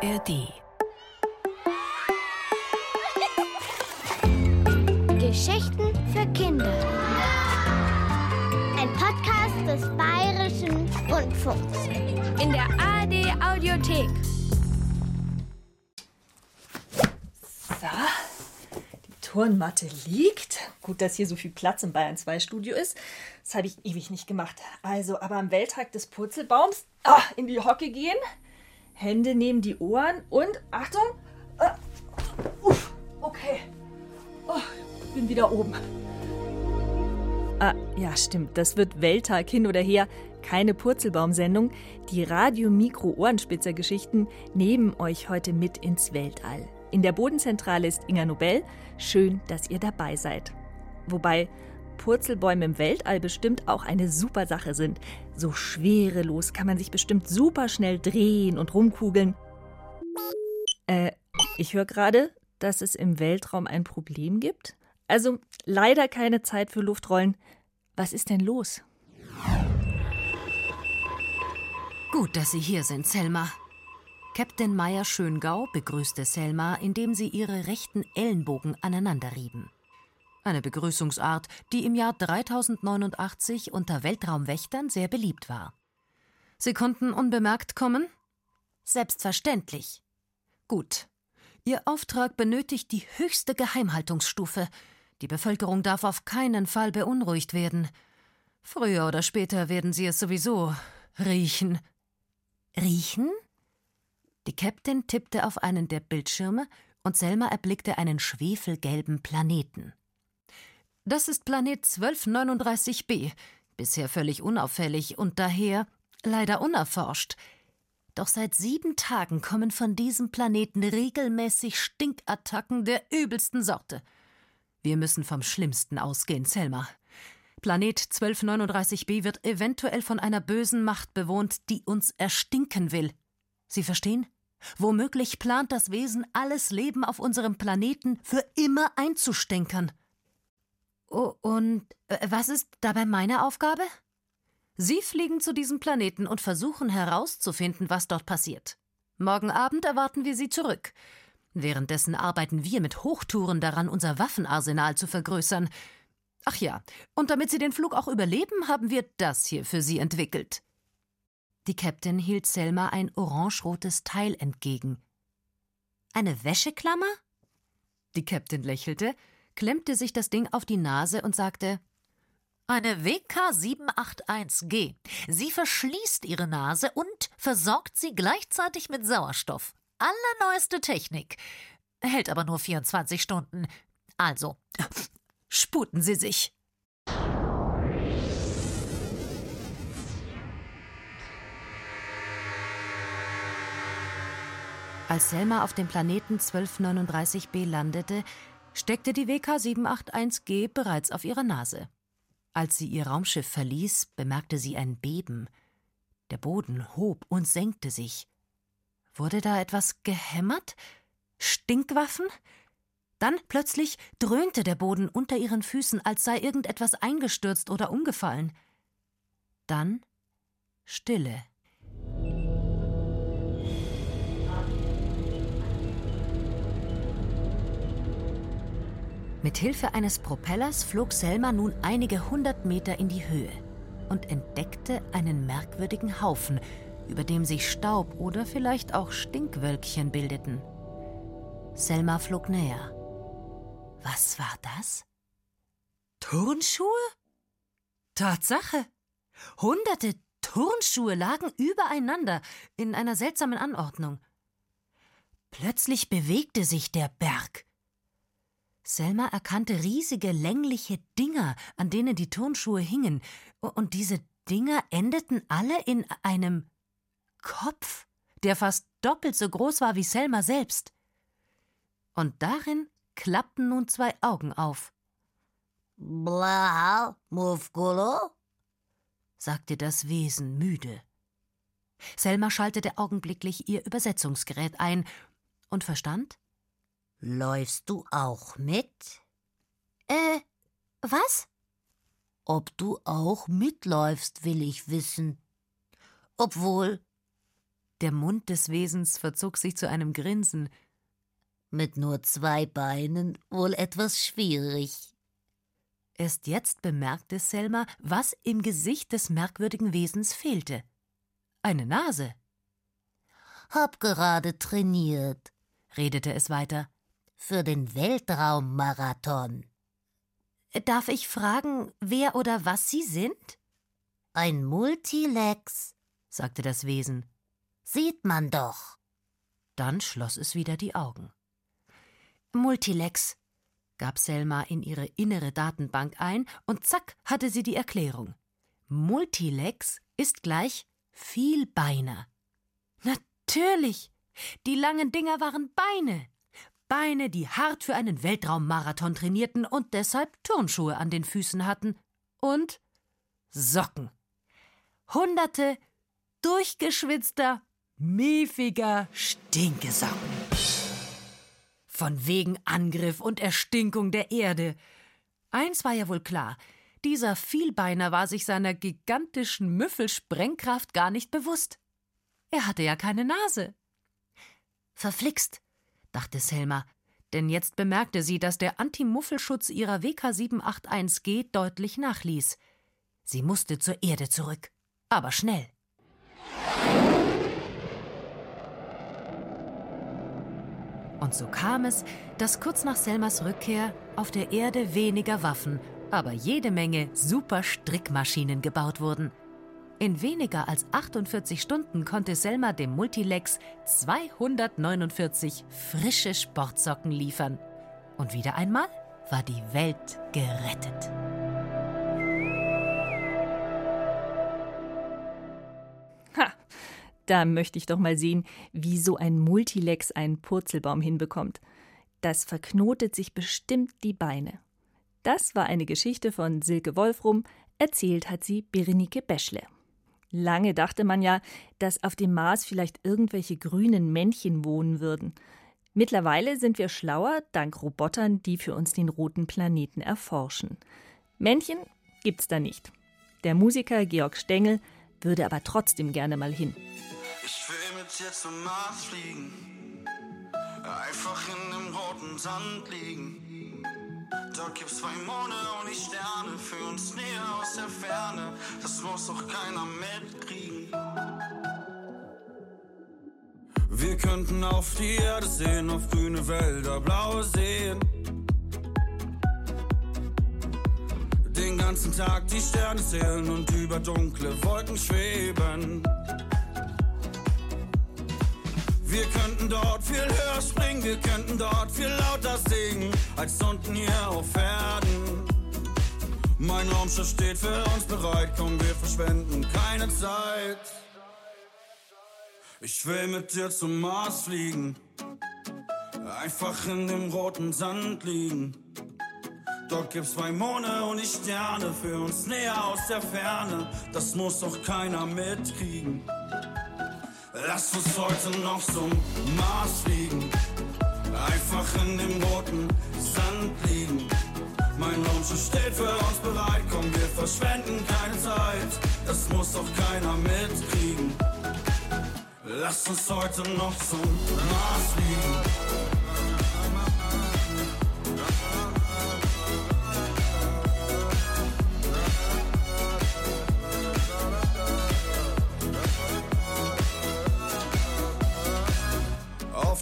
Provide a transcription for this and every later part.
ARD. Geschichten für Kinder. Ein Podcast des Bayerischen Rundfunks. In der ARD Audiothek. So, die Turnmatte liegt. Gut, dass hier so viel Platz im Bayern 2 Studio ist. Das habe ich ewig nicht gemacht. Also, aber am Welttag des Purzelbaums ah, in die Hocke gehen, Hände neben die Ohren und Achtung. Ah, uff, okay. Oh, bin wieder oben. Ah, ja, stimmt. Das wird Welttag hin oder her. Keine Purzelbaumsendung. Die Radio-Mikro-Ohrenspitzer-Geschichten nehmen euch heute mit ins Weltall. In der Bodenzentrale ist Inga Nobel. Schön, dass ihr dabei seid. Wobei Purzelbäume im Weltall bestimmt auch eine super Sache sind. So schwerelos kann man sich bestimmt super schnell drehen und rumkugeln. Äh, ich höre gerade, dass es im Weltraum ein Problem gibt. Also leider keine Zeit für Luftrollen. Was ist denn los? Gut, dass Sie hier sind, Selma. Captain Meyer Schöngau begrüßte Selma, indem sie ihre rechten Ellenbogen aneinanderrieben. Eine Begrüßungsart, die im Jahr 3089 unter Weltraumwächtern sehr beliebt war. Sie konnten unbemerkt kommen? Selbstverständlich. Gut. Ihr Auftrag benötigt die höchste Geheimhaltungsstufe. Die Bevölkerung darf auf keinen Fall beunruhigt werden. Früher oder später werden sie es sowieso riechen. Riechen? Die Captain tippte auf einen der Bildschirme und Selma erblickte einen schwefelgelben Planeten. Das ist Planet 1239b, bisher völlig unauffällig und daher leider unerforscht. Doch seit sieben Tagen kommen von diesem Planeten regelmäßig Stinkattacken der übelsten Sorte. Wir müssen vom Schlimmsten ausgehen, Selma. Planet 1239b wird eventuell von einer bösen Macht bewohnt, die uns erstinken will. Sie verstehen? Womöglich plant das Wesen, alles Leben auf unserem Planeten für immer einzustänkern. Und äh, was ist dabei meine Aufgabe? Sie fliegen zu diesem Planeten und versuchen herauszufinden, was dort passiert. Morgen Abend erwarten wir Sie zurück. Währenddessen arbeiten wir mit Hochtouren daran, unser Waffenarsenal zu vergrößern. Ach ja, und damit Sie den Flug auch überleben, haben wir das hier für Sie entwickelt. Die Captain hielt Selma ein orangerotes Teil entgegen. Eine Wäscheklammer? Die Captain lächelte, klemmte sich das Ding auf die Nase und sagte eine WK781G. Sie verschließt ihre Nase und versorgt sie gleichzeitig mit Sauerstoff. Allerneueste Technik. Hält aber nur 24 Stunden. Also, sputen Sie sich. Als Selma auf dem Planeten 1239b landete, steckte die WK781G bereits auf ihrer Nase. Als sie ihr Raumschiff verließ, bemerkte sie ein Beben. Der Boden hob und senkte sich. Wurde da etwas gehämmert? Stinkwaffen? Dann plötzlich dröhnte der Boden unter ihren Füßen, als sei irgendetwas eingestürzt oder umgefallen. Dann Stille. Mit Hilfe eines Propellers flog Selma nun einige hundert Meter in die Höhe und entdeckte einen merkwürdigen Haufen, über dem sich Staub oder vielleicht auch Stinkwölkchen bildeten. Selma flog näher. Was war das? Turnschuhe? Tatsache. Hunderte Turnschuhe lagen übereinander in einer seltsamen Anordnung. Plötzlich bewegte sich der Berg. Selma erkannte riesige längliche Dinger, an denen die Turnschuhe hingen, und diese Dinger endeten alle in einem Kopf, der fast doppelt so groß war wie Selma selbst. Und darin klappten nun zwei Augen auf. Bla, Mufgulo? sagte das Wesen müde. Selma schaltete augenblicklich ihr Übersetzungsgerät ein und verstand, Läufst du auch mit? Äh, was? Ob du auch mitläufst, will ich wissen. Obwohl, Der Mund des Wesens verzog sich zu einem Grinsen. Mit nur zwei Beinen wohl etwas schwierig. Erst jetzt bemerkte Selma, was im Gesicht des merkwürdigen Wesens fehlte. Eine Nase. Hab gerade trainiert, redete es weiter. Für den Weltraummarathon. Darf ich fragen, wer oder was Sie sind? Ein Multilex, sagte das Wesen. Sieht man doch. Dann schloss es wieder die Augen. Multilex, gab Selma in ihre innere Datenbank ein, und zack hatte sie die Erklärung. Multilex ist gleich Vielbeiner. Natürlich! Die langen Dinger waren Beine. Beine, die hart für einen Weltraummarathon trainierten und deshalb Turnschuhe an den Füßen hatten. Und Socken. Hunderte durchgeschwitzter, miefiger Stinkesocken. Von wegen Angriff und Erstinkung der Erde. Eins war ja wohl klar, dieser Vielbeiner war sich seiner gigantischen Müffelsprengkraft gar nicht bewusst. Er hatte ja keine Nase. Verflixt, dachte Selma, denn jetzt bemerkte sie, dass der Antimuffelschutz ihrer WK781G deutlich nachließ. Sie musste zur Erde zurück, aber schnell. Und so kam es, dass kurz nach Selmas Rückkehr auf der Erde weniger Waffen, aber jede Menge super Strickmaschinen gebaut wurden. In weniger als 48 Stunden konnte Selma dem Multilex 249 frische Sportsocken liefern. Und wieder einmal war die Welt gerettet. Ha, da möchte ich doch mal sehen, wie so ein Multilex einen Purzelbaum hinbekommt. Das verknotet sich bestimmt die Beine. Das war eine Geschichte von Silke Wolfrum, erzählt hat sie Berenike Beschle. Lange dachte man ja, dass auf dem Mars vielleicht irgendwelche grünen Männchen wohnen würden. Mittlerweile sind wir schlauer dank Robotern, die für uns den roten Planeten erforschen. Männchen gibt's da nicht. Der Musiker Georg Stengel würde aber trotzdem gerne mal hin. Ich will mit dir zum Mars fliegen, einfach in dem roten Sand liegen. Dort gibt's zwei Monde und die Sterne für uns näher aus der Ferne. Das muss doch keiner mitkriegen. Wir könnten auf die Erde sehen, auf grüne Wälder, blaue Seen. Den ganzen Tag die Sterne zählen und über dunkle Wolken schweben. Wir könnten dort viel höher springen, wir könnten dort viel lauter singen, als unten hier auf Erden. Mein Raumschiff steht für uns bereit, komm, wir verschwenden keine Zeit. Ich will mit dir zum Mars fliegen, einfach in dem roten Sand liegen. Dort gibt's zwei Monde und die Sterne für uns näher aus der Ferne. Das muss doch keiner mitkriegen. Lass uns heute noch zum Mars fliegen. Einfach in dem roten Sand liegen. Mein Raumschiff steht für uns bereit. Komm, wir verschwenden keine Zeit. Das muss doch keiner mitkriegen. Lass uns heute noch zum Mars fliegen.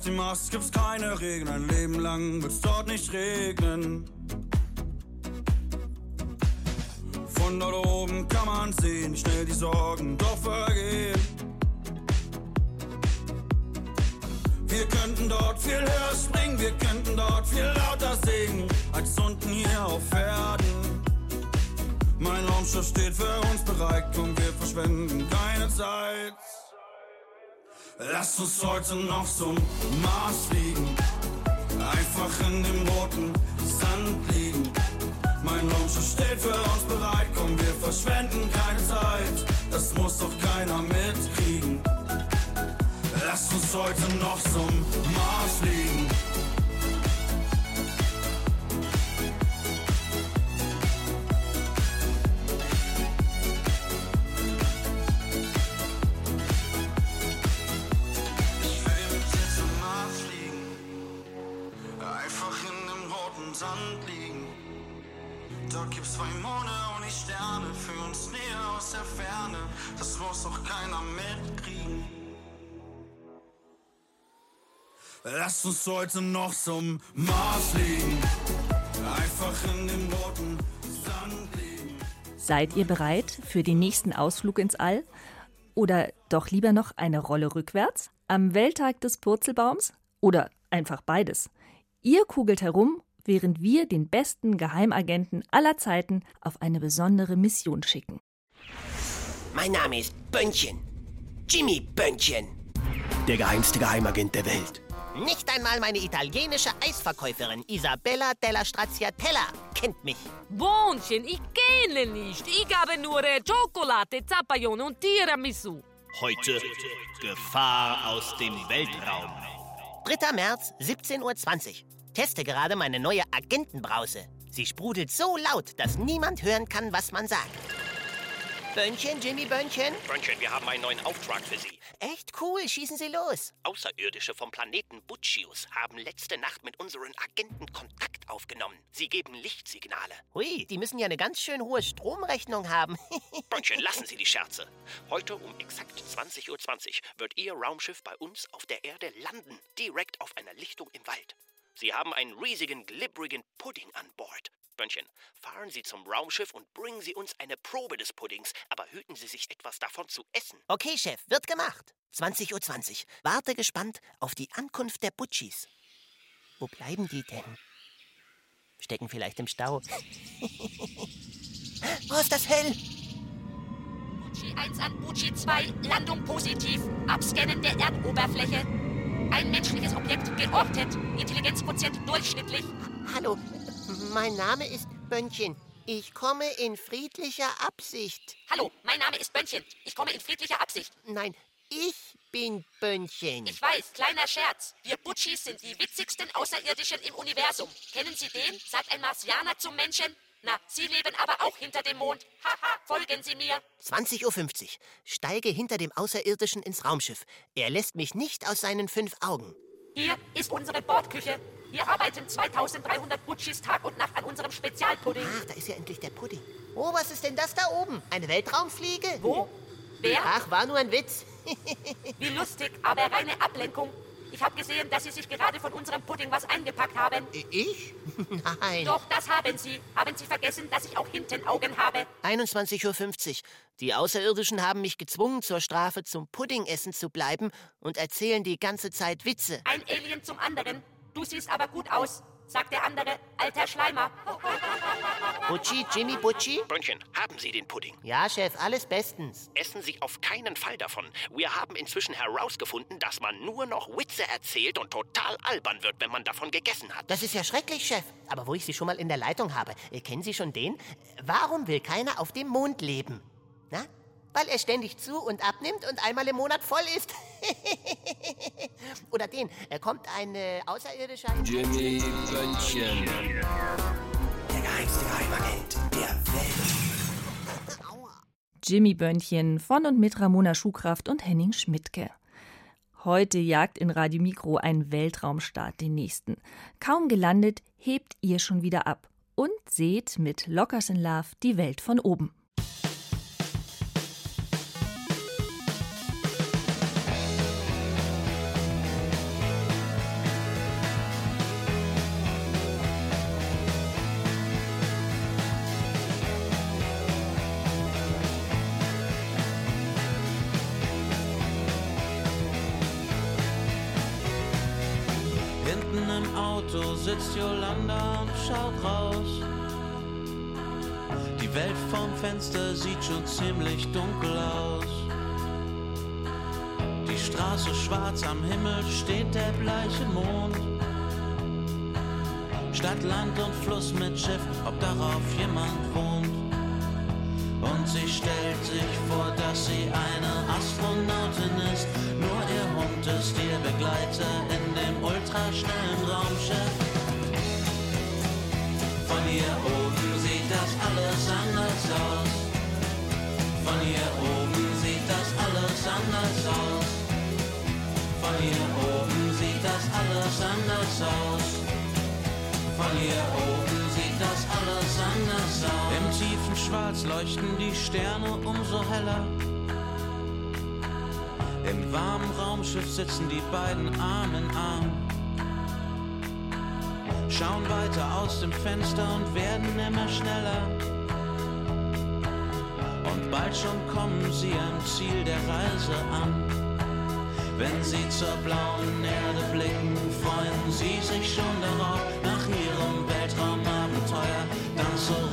Dem Mars gibt's keine Regeln, ein Leben lang wird's dort nicht regnen. Von dort oben kann man sehen, wie schnell die Sorgen doch vergehen. Wir könnten dort viel höher springen, wir könnten dort viel lauter singen, als unten hier auf Erden. Mein Raumschiff steht für uns bereit, und wir verschwenden keine Zeit. Lass uns heute noch zum Mars fliegen. Einfach in dem roten Sand liegen. Mein Raumschiff steht für uns bereit. Komm, wir verschwenden keine Zeit. Das muss doch keiner mitkriegen. Lass uns heute noch zum Mars fliegen. Zwei Monde und die Sterne für uns näher aus der Ferne. Das muss doch keiner mitkriegen. Lass uns heute noch zum Mars fliegen. Einfach in dem roten Sand liegen. Seid ihr bereit für den nächsten Ausflug ins All? Oder doch lieber noch eine Rolle rückwärts? Am Welttag des Purzelbaums? Oder einfach beides? Ihr kugelt herum, während wir den besten Geheimagenten aller Zeiten auf eine besondere Mission schicken. Mein Name ist Bönnchen. Jimmy Bönnchen. Der geheimste Geheimagent der Welt. Nicht einmal meine italienische Eisverkäuferin Isabella della Stracciatella kennt mich. Bondchen, ich kenne nicht. Ich habe nur äh, Schokolade, Zappaglione und Tiramisu. Heute Gefahr aus dem Weltraum. 3. März, 17.20 Uhr. Teste gerade meine neue Agentenbrause. Sie sprudelt so laut, dass niemand hören kann, was man sagt. Bönnchen, Jimmy Bönnchen? Bönnchen, wir haben einen neuen Auftrag für Sie. Echt cool, schießen Sie los. Außerirdische vom Planeten Butchius haben letzte Nacht mit unseren Agenten Kontakt aufgenommen. Sie geben Lichtsignale. Hui, die müssen ja eine ganz schön hohe Stromrechnung haben. Bönnchen, lassen Sie die Scherze. Heute um exakt 20.20 Uhr wird Ihr Raumschiff bei uns auf der Erde landen, direkt auf einer Lichtung im Wald. Sie haben einen riesigen, glibbrigen Pudding an Bord. Bönnchen, fahren Sie zum Raumschiff und bringen Sie uns eine Probe des Puddings, aber hüten Sie sich etwas davon zu essen. Okay, Chef, wird gemacht. 20.20 Uhr. Warte gespannt auf die Ankunft der Butchis. Wo bleiben die denn? Stecken vielleicht im Stau. oh, ist das hell! Bucci 1 an Bucci 2, Landung positiv, Abscannen der Erdoberfläche. Ein menschliches Objekt geortet, Intelligenzquotient durchschnittlich. Hallo, mein Name ist Bönnchen. Ich komme in friedlicher Absicht. Hallo, mein Name ist Bönnchen. Ich komme in friedlicher Absicht. Nein, ich bin Bönnchen. Ich weiß, kleiner Scherz. Wir Butchis sind die witzigsten Außerirdischen im Universum. Kennen Sie den? Sagt ein Marsianer zum Menschen. Na, Sie leben aber auch hinter dem Mond. Haha, folgen Sie mir. 20.50 Uhr. Steige hinter dem Außerirdischen ins Raumschiff. Er lässt mich nicht aus seinen fünf Augen. Hier ist unsere Bordküche. Hier arbeiten 2300 Butchis Tag und Nacht an unserem Spezialpudding. Ach, da ist ja endlich der Pudding. Oh, was ist denn das da oben? Eine Weltraumfliege? Wo? Wer? Ach, war nur ein Witz. Wie lustig, aber reine Ablenkung. Ich habe gesehen, dass Sie sich gerade von unserem Pudding was eingepackt haben. Ich? Nein. Doch, das haben Sie. Haben Sie vergessen, dass ich auch hinten Augen habe? 21.50 Uhr. Die Außerirdischen haben mich gezwungen, zur Strafe zum Puddingessen zu bleiben und erzählen die ganze Zeit Witze. Ein Alien zum anderen. Du siehst aber gut aus, sagt der andere, alter Schleimer. Butchi, Jimmy Butchi? Bönnchen, haben Sie den Pudding? Ja, Chef, alles bestens. Essen Sie auf keinen Fall davon. Wir haben inzwischen herausgefunden, dass man nur noch Witze erzählt und total albern wird, wenn man davon gegessen hat. Das ist ja schrecklich, Chef. Aber wo ich Sie schon mal in der Leitung habe, äh, kennen Sie schon den? Warum will keiner auf dem Mond leben? Na? Weil er ständig zu und abnimmt und einmal im Monat voll ist. Oder den, er kommt ein äh, Außerirdischer... Jimmy Bönnchen. Der geheimste Geheimagent der Welt. Jimmy Bönnchen von und mit Ramona Schuhkraft und Henning Schmidtke. Heute jagt in Radio Mikro ein Weltraumstart den nächsten. Kaum gelandet, hebt ihr schon wieder ab und seht mit Lockers in Love die Welt von oben. Stadt, Land und Fluss mit Schiff, ob darauf jemand wohnt. Und sie stellt sich vor, dass sie eine Astronautin ist. Nur ihr Hund ist ihr Begleiter in dem ultraschnellen Raumschiff. Von hier oben sieht das alles anders aus. Von hier oben sieht das alles anders aus. Von hier oben sieht das alles anders aus. Von hier oben sieht das alles anders aus. Im schwarz leuchten die Sterne umso heller. Im warmen Raumschiff sitzen die beiden Arm in Arm. Schauen weiter aus dem Fenster und werden immer schneller. Und bald schon kommen sie am Ziel der Reise an. Wenn sie zur blauen Erde blicken, freuen sie sich schon darauf, nach ihrem Weltraumabenteuer dann zurückzukehren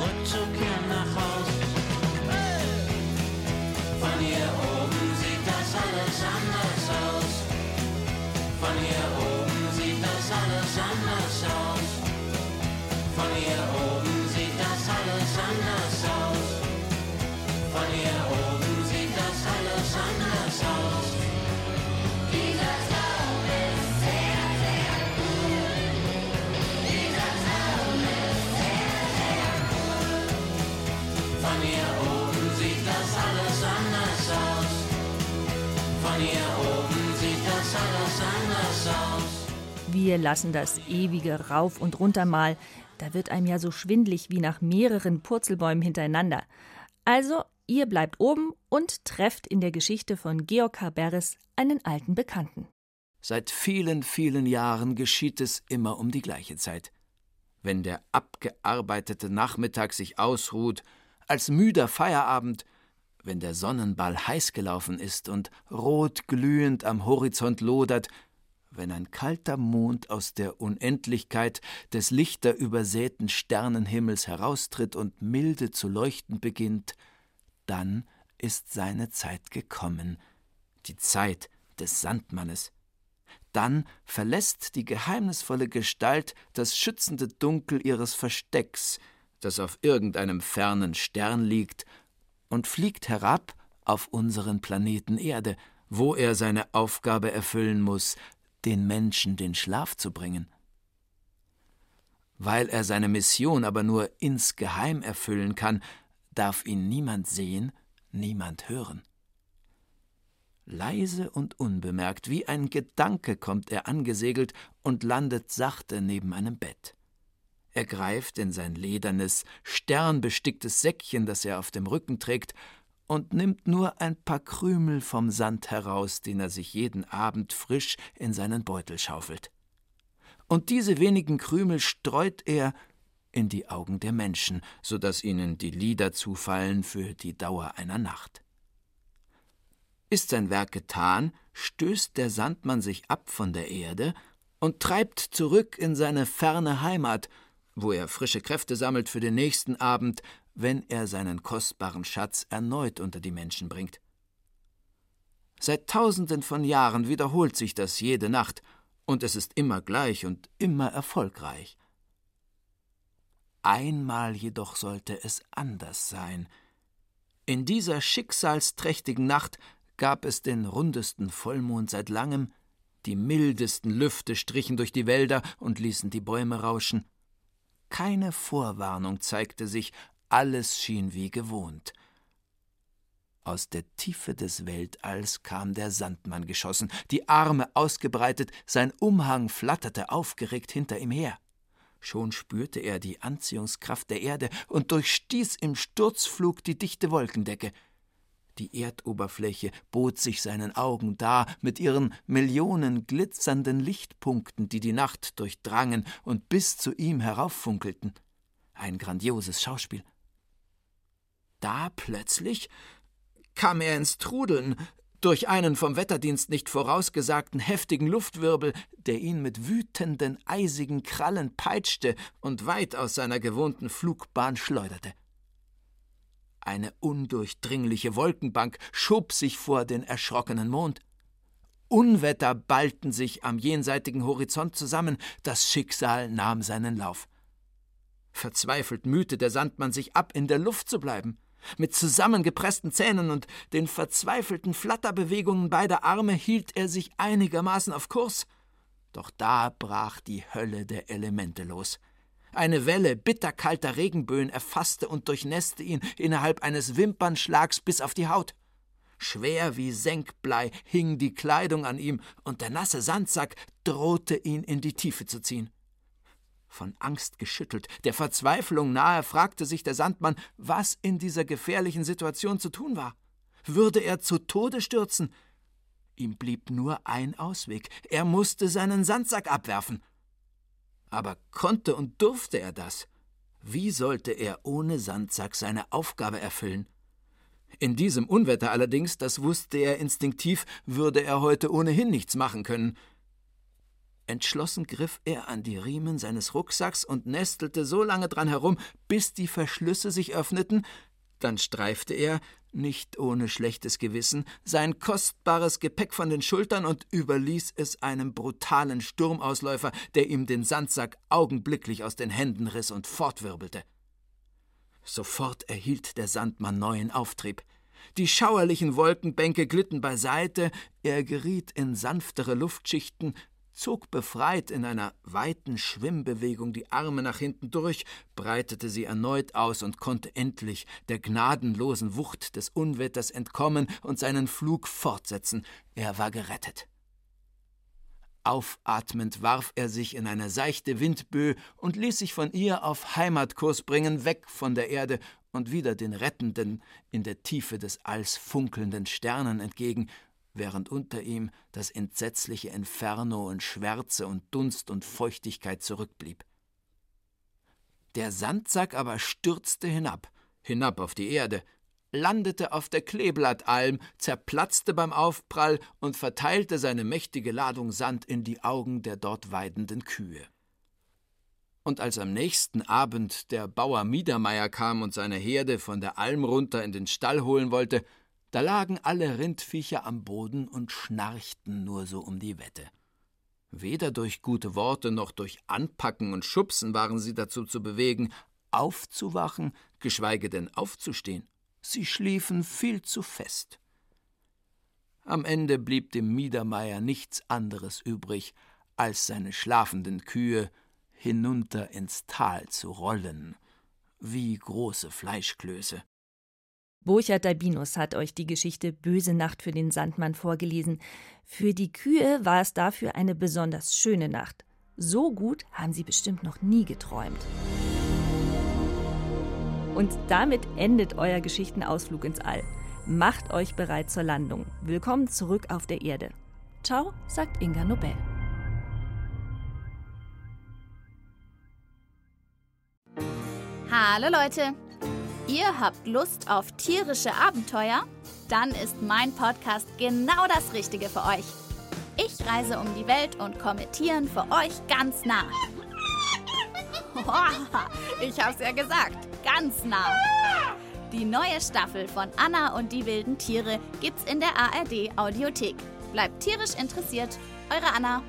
Wir lassen das ewige Rauf und Runter mal. Da wird einem ja so schwindlig wie nach mehreren Purzelbäumen hintereinander. Also, ihr bleibt oben und trefft in der Geschichte von Georg Haberres einen alten Bekannten. Seit vielen, vielen Jahren geschieht es immer um die gleiche Zeit. Wenn der abgearbeitete Nachmittag sich ausruht, als müder Feierabend, wenn der Sonnenball heiß gelaufen ist und rot glühend am Horizont lodert, wenn ein kalter Mond aus der Unendlichkeit des lichterübersäten Sternenhimmels heraustritt und milde zu leuchten beginnt, dann ist seine Zeit gekommen, die Zeit des Sandmannes. Dann verlässt die geheimnisvolle Gestalt das schützende Dunkel ihres Verstecks, das auf irgendeinem fernen Stern liegt, und fliegt herab auf unseren Planeten Erde, wo er seine Aufgabe erfüllen muss, den Menschen den Schlaf zu bringen. Weil er seine Mission aber nur insgeheim erfüllen kann, darf ihn niemand sehen, niemand hören. Leise und unbemerkt, wie ein Gedanke kommt er angesegelt und landet sachte neben einem Bett. Er greift in sein ledernes, sternbesticktes Säckchen, das er auf dem Rücken trägt, und nimmt nur ein paar Krümel vom Sand heraus, den er sich jeden Abend frisch in seinen Beutel schaufelt. Und diese wenigen Krümel streut er in die Augen der Menschen, so dass ihnen die Lieder zufallen für die Dauer einer Nacht. Ist sein Werk getan, stößt der Sandmann sich ab von der Erde und treibt zurück in seine ferne Heimat, wo er frische Kräfte sammelt für den nächsten Abend, wenn er seinen kostbaren Schatz erneut unter die Menschen bringt. Seit tausenden von Jahren wiederholt sich das jede Nacht, und es ist immer gleich und immer erfolgreich. Einmal jedoch sollte es anders sein. In dieser schicksalsträchtigen Nacht gab es den rundesten Vollmond seit langem, die mildesten Lüfte strichen durch die Wälder und ließen die Bäume rauschen. Keine Vorwarnung zeigte sich, alles schien wie gewohnt. Aus der Tiefe des Weltalls kam der Sandmann geschossen, die Arme ausgebreitet, sein Umhang flatterte aufgeregt hinter ihm her. Schon spürte er die Anziehungskraft der Erde und durchstieß im Sturzflug die dichte Wolkendecke. Die Erdoberfläche bot sich seinen Augen dar mit ihren Millionen glitzernden Lichtpunkten, die die Nacht durchdrangen und bis zu ihm herauffunkelten. Ein grandioses Schauspiel. Da plötzlich kam er ins Trudeln, durch einen vom Wetterdienst nicht vorausgesagten heftigen Luftwirbel, der ihn mit wütenden, eisigen Krallen peitschte und weit aus seiner gewohnten Flugbahn schleuderte. Eine undurchdringliche Wolkenbank schob sich vor den erschrockenen Mond. Unwetter ballten sich am jenseitigen Horizont zusammen, das Schicksal nahm seinen Lauf. Verzweifelt mühte der Sandmann sich ab, in der Luft zu bleiben. Mit zusammengepressten Zähnen und den verzweifelten Flatterbewegungen beider Arme hielt er sich einigermaßen auf Kurs. Doch da brach die Hölle der Elemente los. Eine Welle bitterkalter Regenböen erfasste und durchnässte ihn innerhalb eines Wimpernschlags bis auf die Haut. Schwer wie Senkblei hing die Kleidung an ihm, und der nasse Sandsack drohte ihn in die Tiefe zu ziehen. Von Angst geschüttelt, der Verzweiflung nahe, fragte sich der Sandmann, was in dieser gefährlichen Situation zu tun war. Würde er zu Tode stürzen? Ihm blieb nur ein Ausweg. Er musste seinen Sandsack abwerfen. Aber konnte und durfte er das? Wie sollte er ohne Sandsack seine Aufgabe erfüllen? In diesem Unwetter allerdings, das wusste er instinktiv, würde er heute ohnehin nichts machen können. Entschlossen griff er an die Riemen seines Rucksacks und nestelte so lange dran herum, bis die Verschlüsse sich öffneten, dann streifte er, nicht ohne schlechtes Gewissen, sein kostbares Gepäck von den Schultern und überließ es einem brutalen Sturmausläufer, der ihm den Sandsack augenblicklich aus den Händen riss und fortwirbelte. Sofort erhielt der Sandmann neuen Auftrieb. Die schauerlichen Wolkenbänke glitten beiseite, er geriet in sanftere Luftschichten, zog befreit in einer weiten Schwimmbewegung die Arme nach hinten durch, breitete sie erneut aus und konnte endlich der gnadenlosen Wucht des Unwetters entkommen und seinen Flug fortsetzen. Er war gerettet. Aufatmend warf er sich in eine seichte Windböe und ließ sich von ihr auf Heimatkurs bringen, weg von der Erde und wieder den rettenden, in der Tiefe des Alls funkelnden Sternen entgegen, während unter ihm das entsetzliche Inferno in Schwärze und Dunst und Feuchtigkeit zurückblieb. Der Sandsack aber stürzte hinab, hinab auf die Erde, landete auf der Kleeblattalm, zerplatzte beim Aufprall und verteilte seine mächtige Ladung Sand in die Augen der dort weidenden Kühe. Und als am nächsten Abend der Bauer Miedermeier kam und seine Herde von der Alm runter in den Stall holen wollte, da lagen alle Rindviecher am Boden und schnarchten nur so um die Wette. Weder durch gute Worte noch durch Anpacken und Schubsen waren sie dazu zu bewegen, aufzuwachen, geschweige denn aufzustehen. Sie schliefen viel zu fest. Am Ende blieb dem Miedermeier nichts anderes übrig, als seine schlafenden Kühe hinunter ins Tal zu rollen, wie große Fleischklöße. Burchard Dabinus hat euch die Geschichte Böse Nacht für den Sandmann vorgelesen. Für die Kühe war es dafür eine besonders schöne Nacht. So gut haben sie bestimmt noch nie geträumt. Und damit endet euer Geschichtenausflug ins All. Macht euch bereit zur Landung. Willkommen zurück auf der Erde. Ciao, sagt Inga Nobel. Hallo Leute, Ihr habt Lust auf tierische Abenteuer? Dann ist mein Podcast genau das Richtige für euch. Ich reise um die Welt und komme Tieren für euch ganz nah. Ich hab's ja gesagt, ganz nah. Die neue Staffel von Anna und die wilden Tiere gibt's in der ARD Audiothek. Bleibt tierisch interessiert, eure Anna.